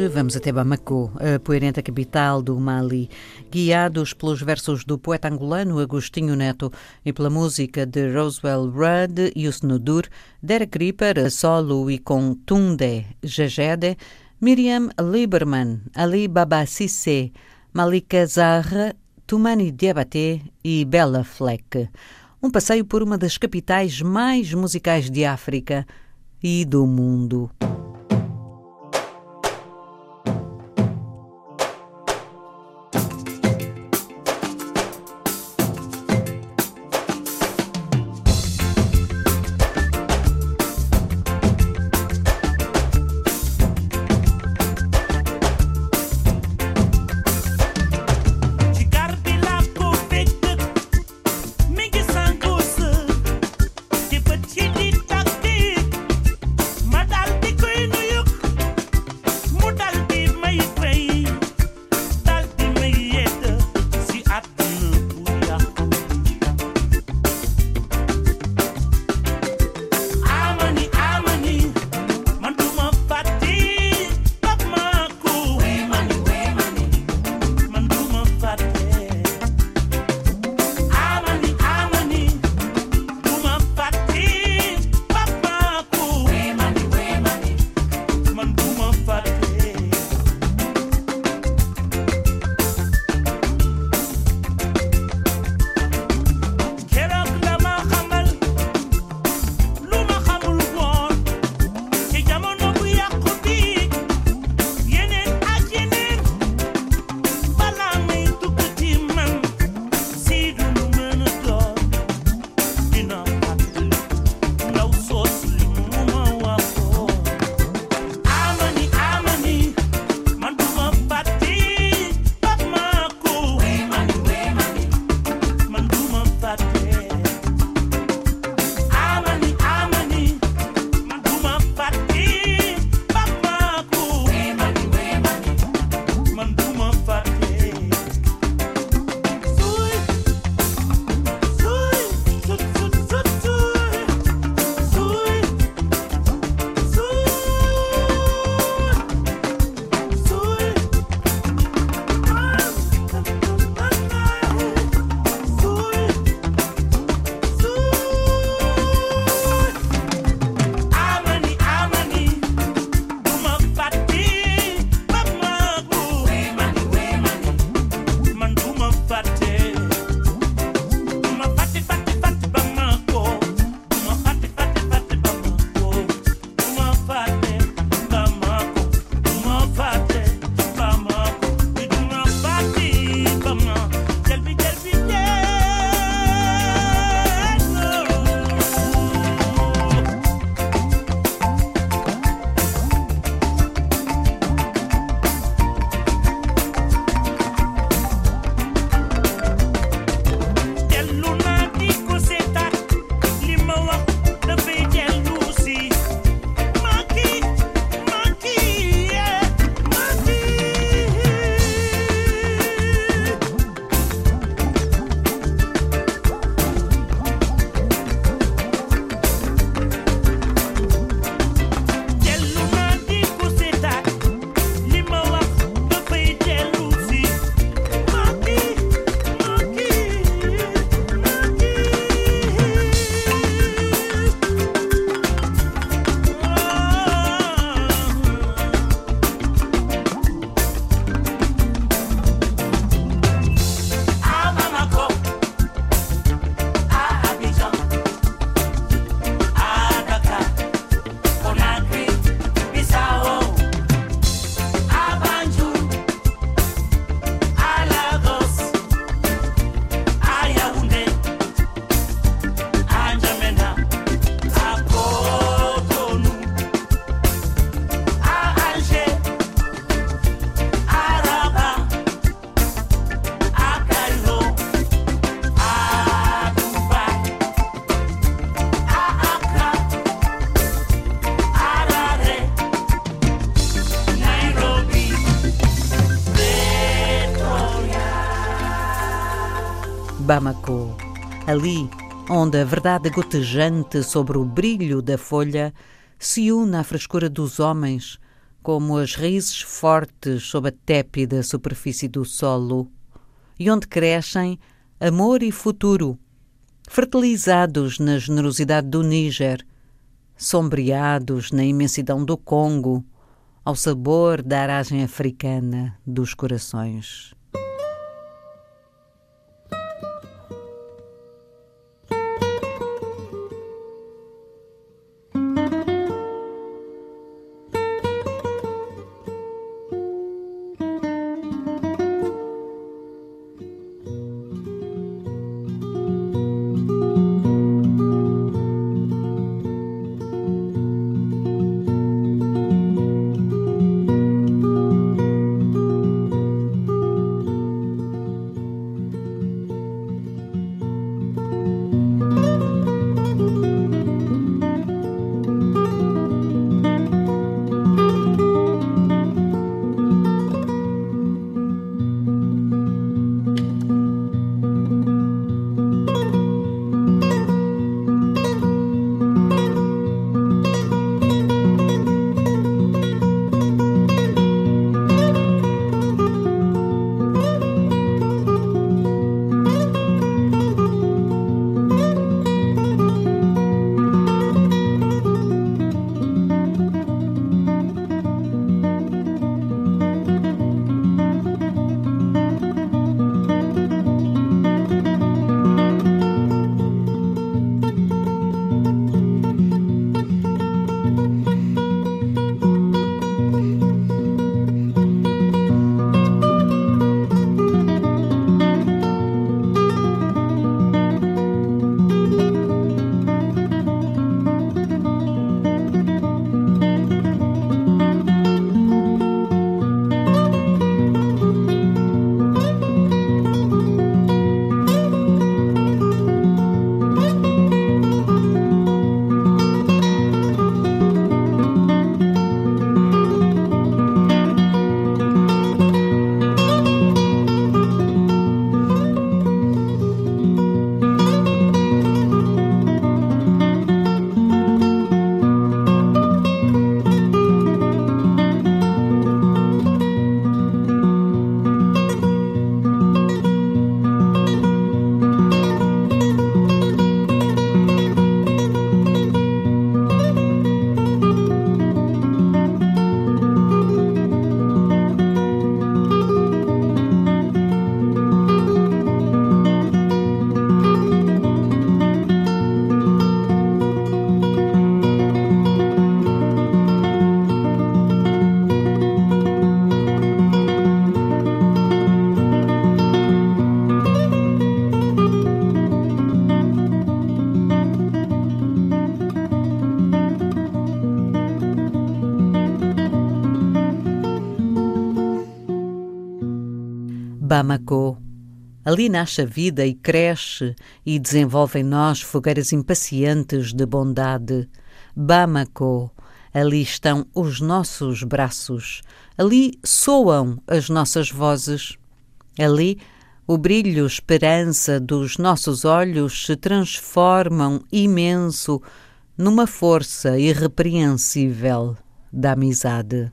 Hoje vamos até Bamako, a poeirenta capital do Mali, guiados pelos versos do poeta angolano Agostinho Neto e pela música de Roswell Rudd, Yusno Dur, Derek Ripper solo e com Tunde Jajede, Miriam Lieberman, Ali Baba Sissé, Malika Zahra, Tumani Diabaté e Bella Fleck. Um passeio por uma das capitais mais musicais de África e do mundo. Ali onde a verdade gotejante sobre o brilho da folha se une à frescura dos homens como as raízes fortes sob a tépida superfície do solo, e onde crescem amor e futuro, fertilizados na generosidade do Níger, sombreados na imensidão do Congo, ao sabor da aragem africana dos corações. Bamako. Ali nasce a vida e cresce e desenvolve em nós fogueiras impacientes de bondade. Bamako. Ali estão os nossos braços. Ali soam as nossas vozes. Ali o brilho esperança dos nossos olhos se transformam imenso numa força irrepreensível da amizade.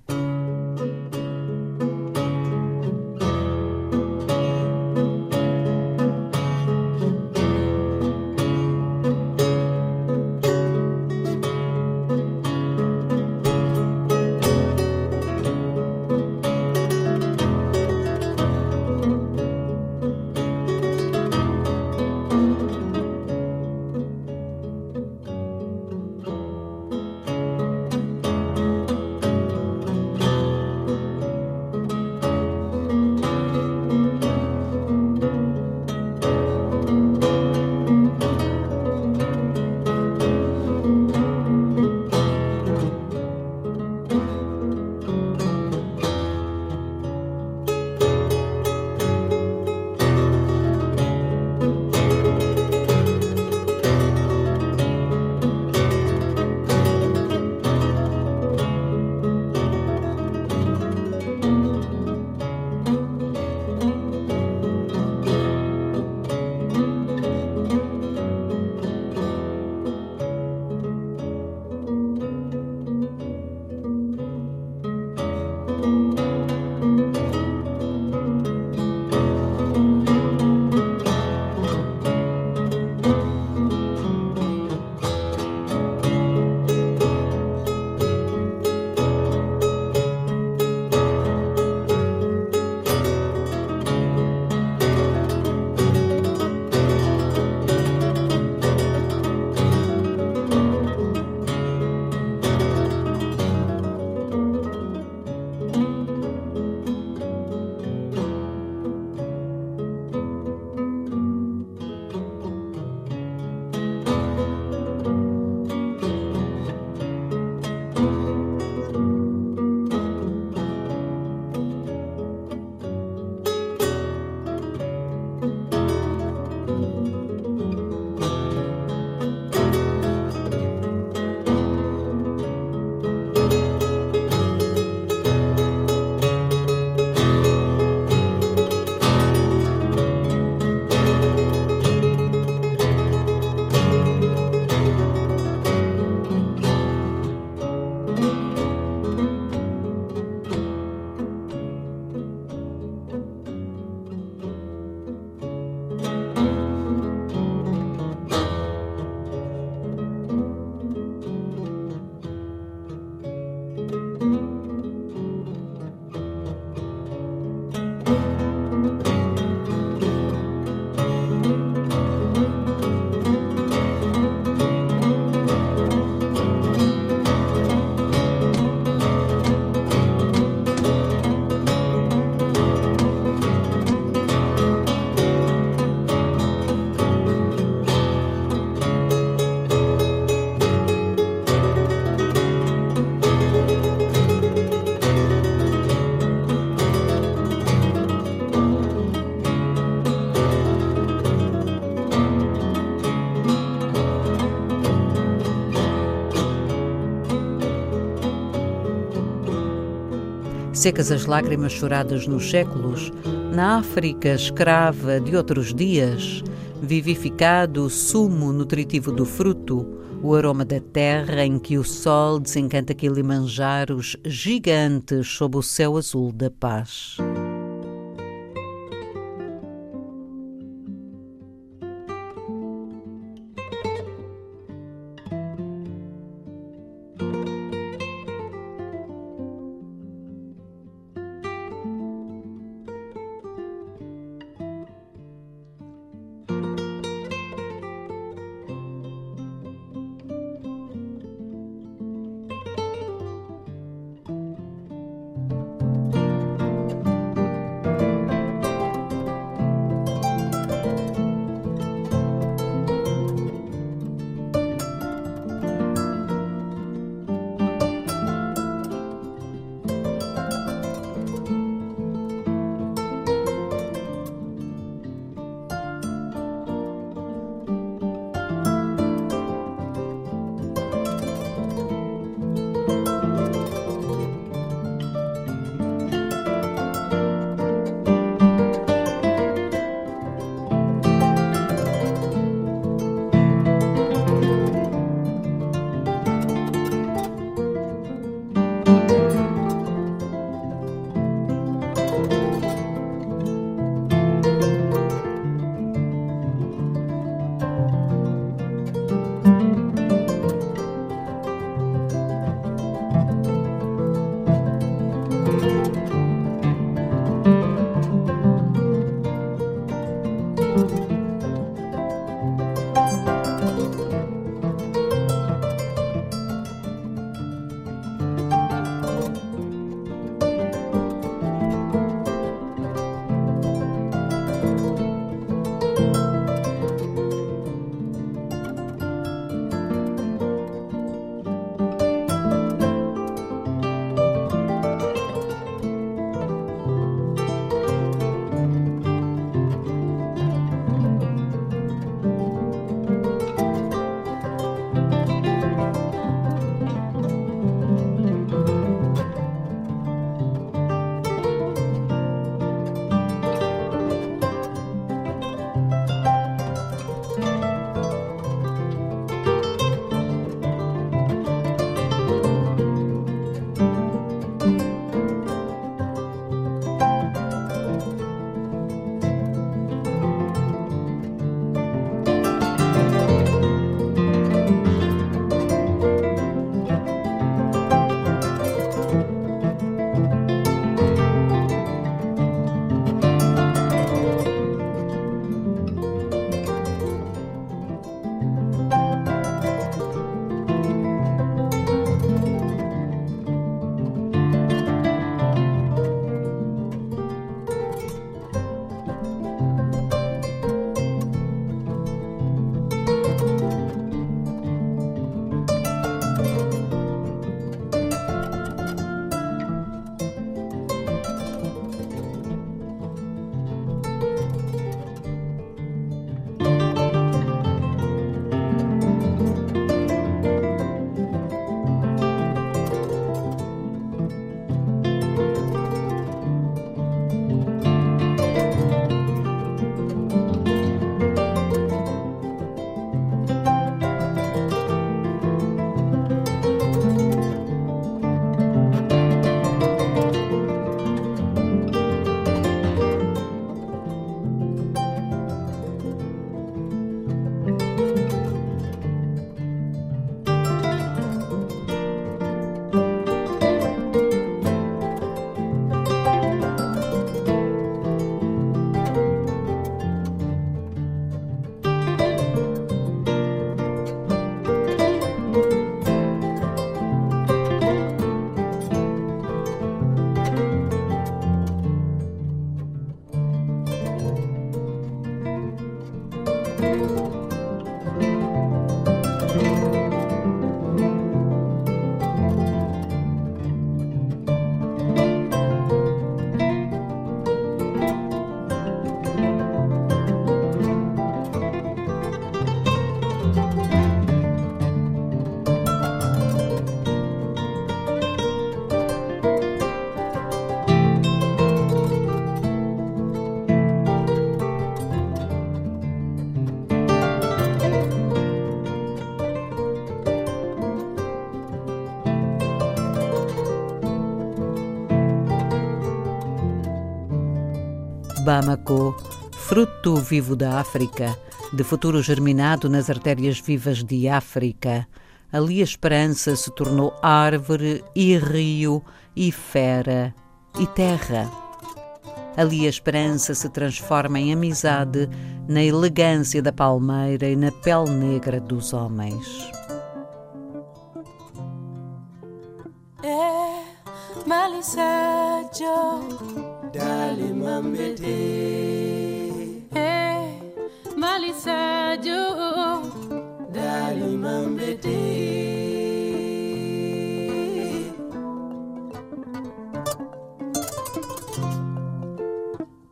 Secas as lágrimas choradas nos séculos, na África escrava de outros dias, vivificado o sumo nutritivo do fruto, o aroma da terra em que o sol desencanta Kilimanjaros gigantes sob o céu azul da paz. Bamako, fruto vivo da África, de futuro germinado nas artérias vivas de África. Ali a esperança se tornou árvore e rio e fera e terra. Ali a esperança se transforma em amizade, na elegância da palmeira e na pele negra dos homens. É, Dali mambete Eh Malisajo Dali mambete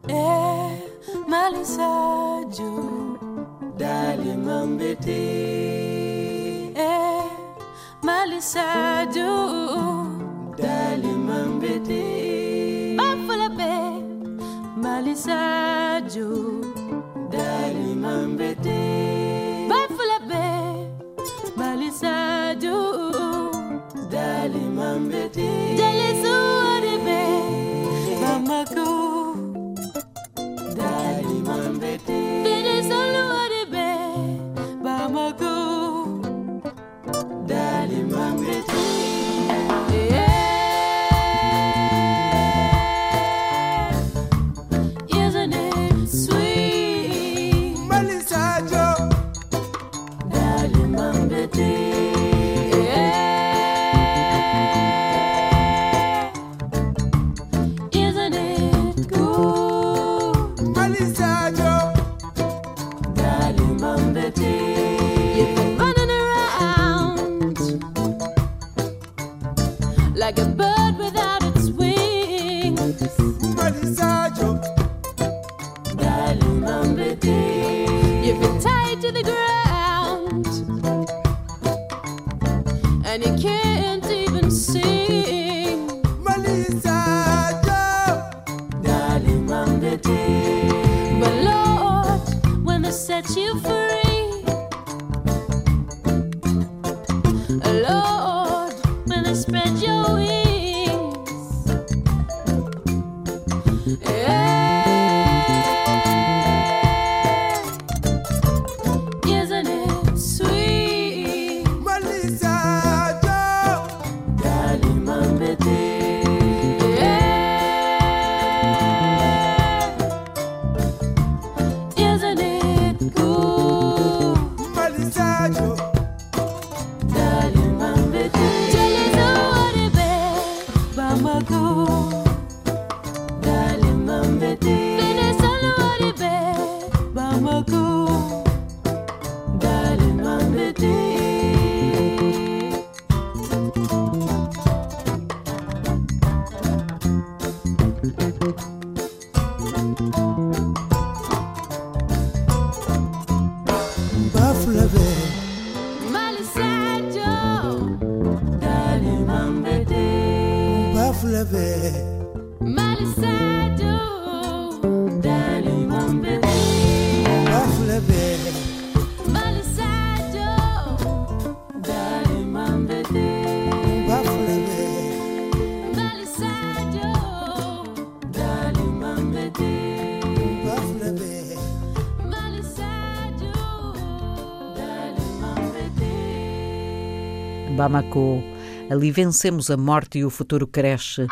Eh Malisajo Dali mambete Eh Malisajo Dali mambete Malisajo Dali Mambete. Bafula Be Malisajo Dali Mambete Bamako. Ali vencemos a morte e o futuro cresce.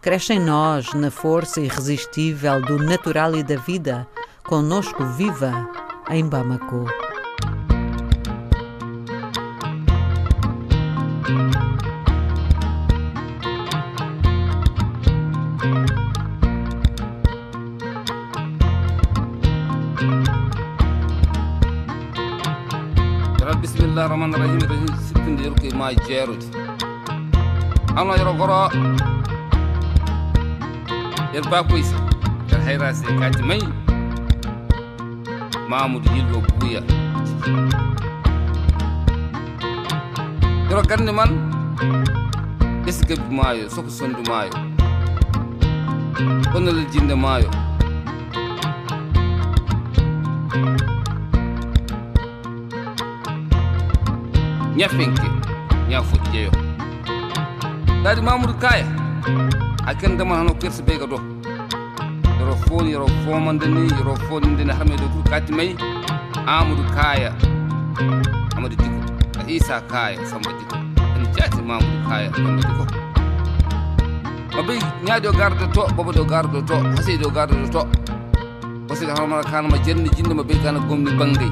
Cresce em nós, na força irresistível do natural e da vida, conosco viva em Bamako. jerut amna yoro koro, yer ba koy sa yer hayra se kati may mamoud yilgo buya. Yoro kanni man. Eske bu mayo soko sondu mayo. Onal jinde mayo. Ñafenke yeah, ya fuɗɗeyo dari mamoudou kaya akan man hano perse beyga ɗo yoro foni yoro fomande ni yoro foninde ne harmedo groupe katti mayi amadou kaya amadou diko isa kaya samba diko en jaati mamoudou kaya samba diko mabe ñaaɗo garde to boba ɗo garde to hasido garde to. Hosido harmara kanama jernde jinde karena beygana gomni bangdey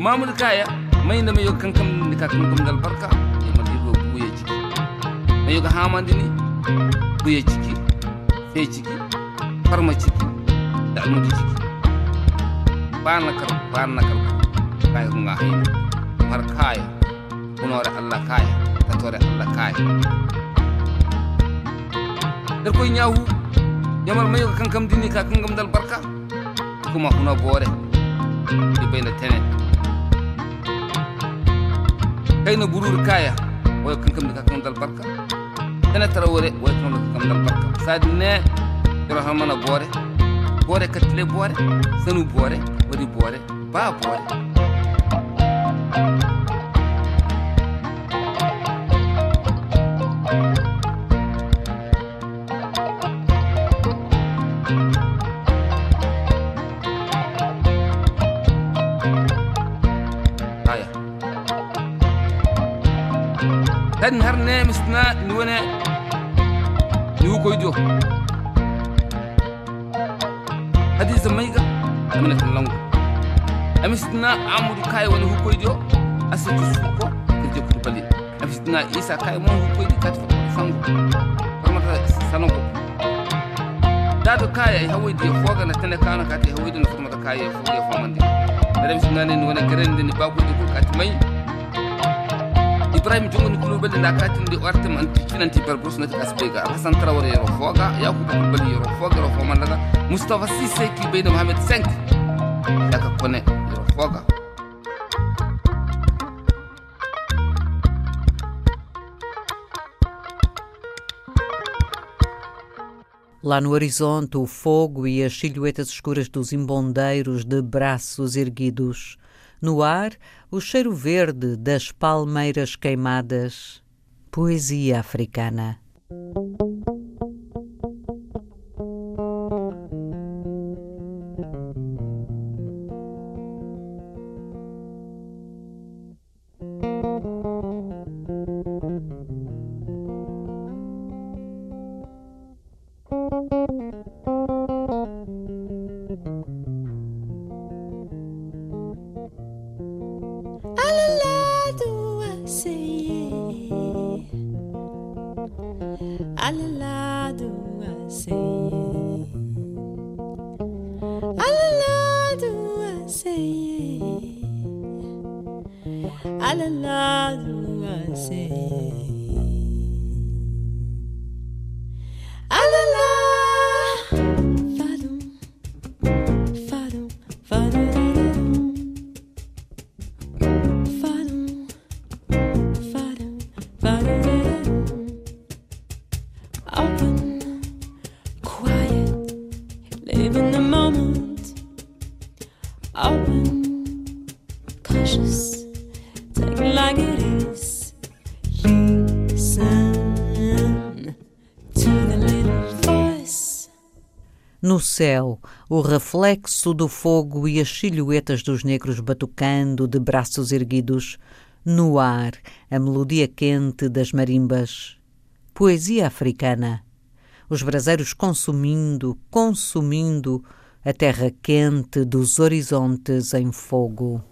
mamadou kaya mayna me yo kankam ni ka kankam barka e ma dirlo buye jiki me yo hamandi ni buye jiki fe jiki farma jiki da almudu jiki bana kar bana kar kaya ko nga hayni mar kaya. Bunore allah kaya. Tatore allah kaya. Der koy nyawu yamal mayo kankam dini ka kankam dal barka kuma huna bore di bayna tene kayno burur kaya. Way kan kam ka kam dal barka. Ene tara wore way kan ka kam dal barka. Sad ne dora hamana bore. Bore katle bore. Sanu bore. Wadi bore. Ba bore. thank you wane misna ni wane ni ko ido hadi zamaiga amna kallango amisna amudu kai wani ko ido asatu suko kirje kurbali amisna isa kai mon ko ido kat fango farmata sanongo dado kaya hawai de foga na tele kana kate hawai de no farmata kaya foga fomande da amisna ne ni wane garande ni babu de ko mai ibrahima jongoni kulubali nda katinde artema anti cinanti ber brosnati asbega hasan trawore yero foga yakuba kulubali yero foga yero fomandaga moustapha sise ki beyde mohamed 5 yaka kone Lá no horizonte, o fogo e as silhuetas escuras dos embondeiros de braços erguidos. No ar, o cheiro verde das palmeiras queimadas. Poesia africana. No céu, o reflexo do fogo e as silhuetas dos negros batucando de braços erguidos. No ar, a melodia quente das marimbas. Poesia africana. Os braseiros consumindo, consumindo a terra quente dos horizontes em fogo.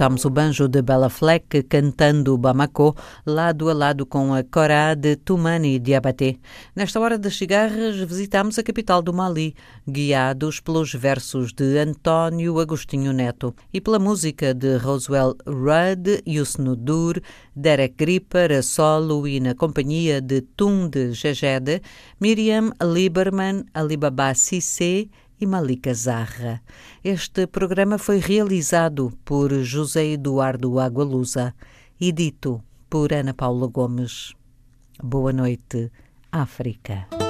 Escutámos o banjo de Bela Fleck cantando Bamako, lado a lado com a Corá de Tumani Diabaté. Nesta hora das cigarras, visitamos a capital do Mali, guiados pelos versos de António Agostinho Neto e pela música de Roswell Rudd, Yusno Dur, Derek Gripper a solo e na companhia de Tum de Gegede, Miriam Lieberman, Alibaba Cissé e Malika Zarra. Este programa foi realizado por José Eduardo Agualusa e dito por Ana Paula Gomes. Boa noite, África.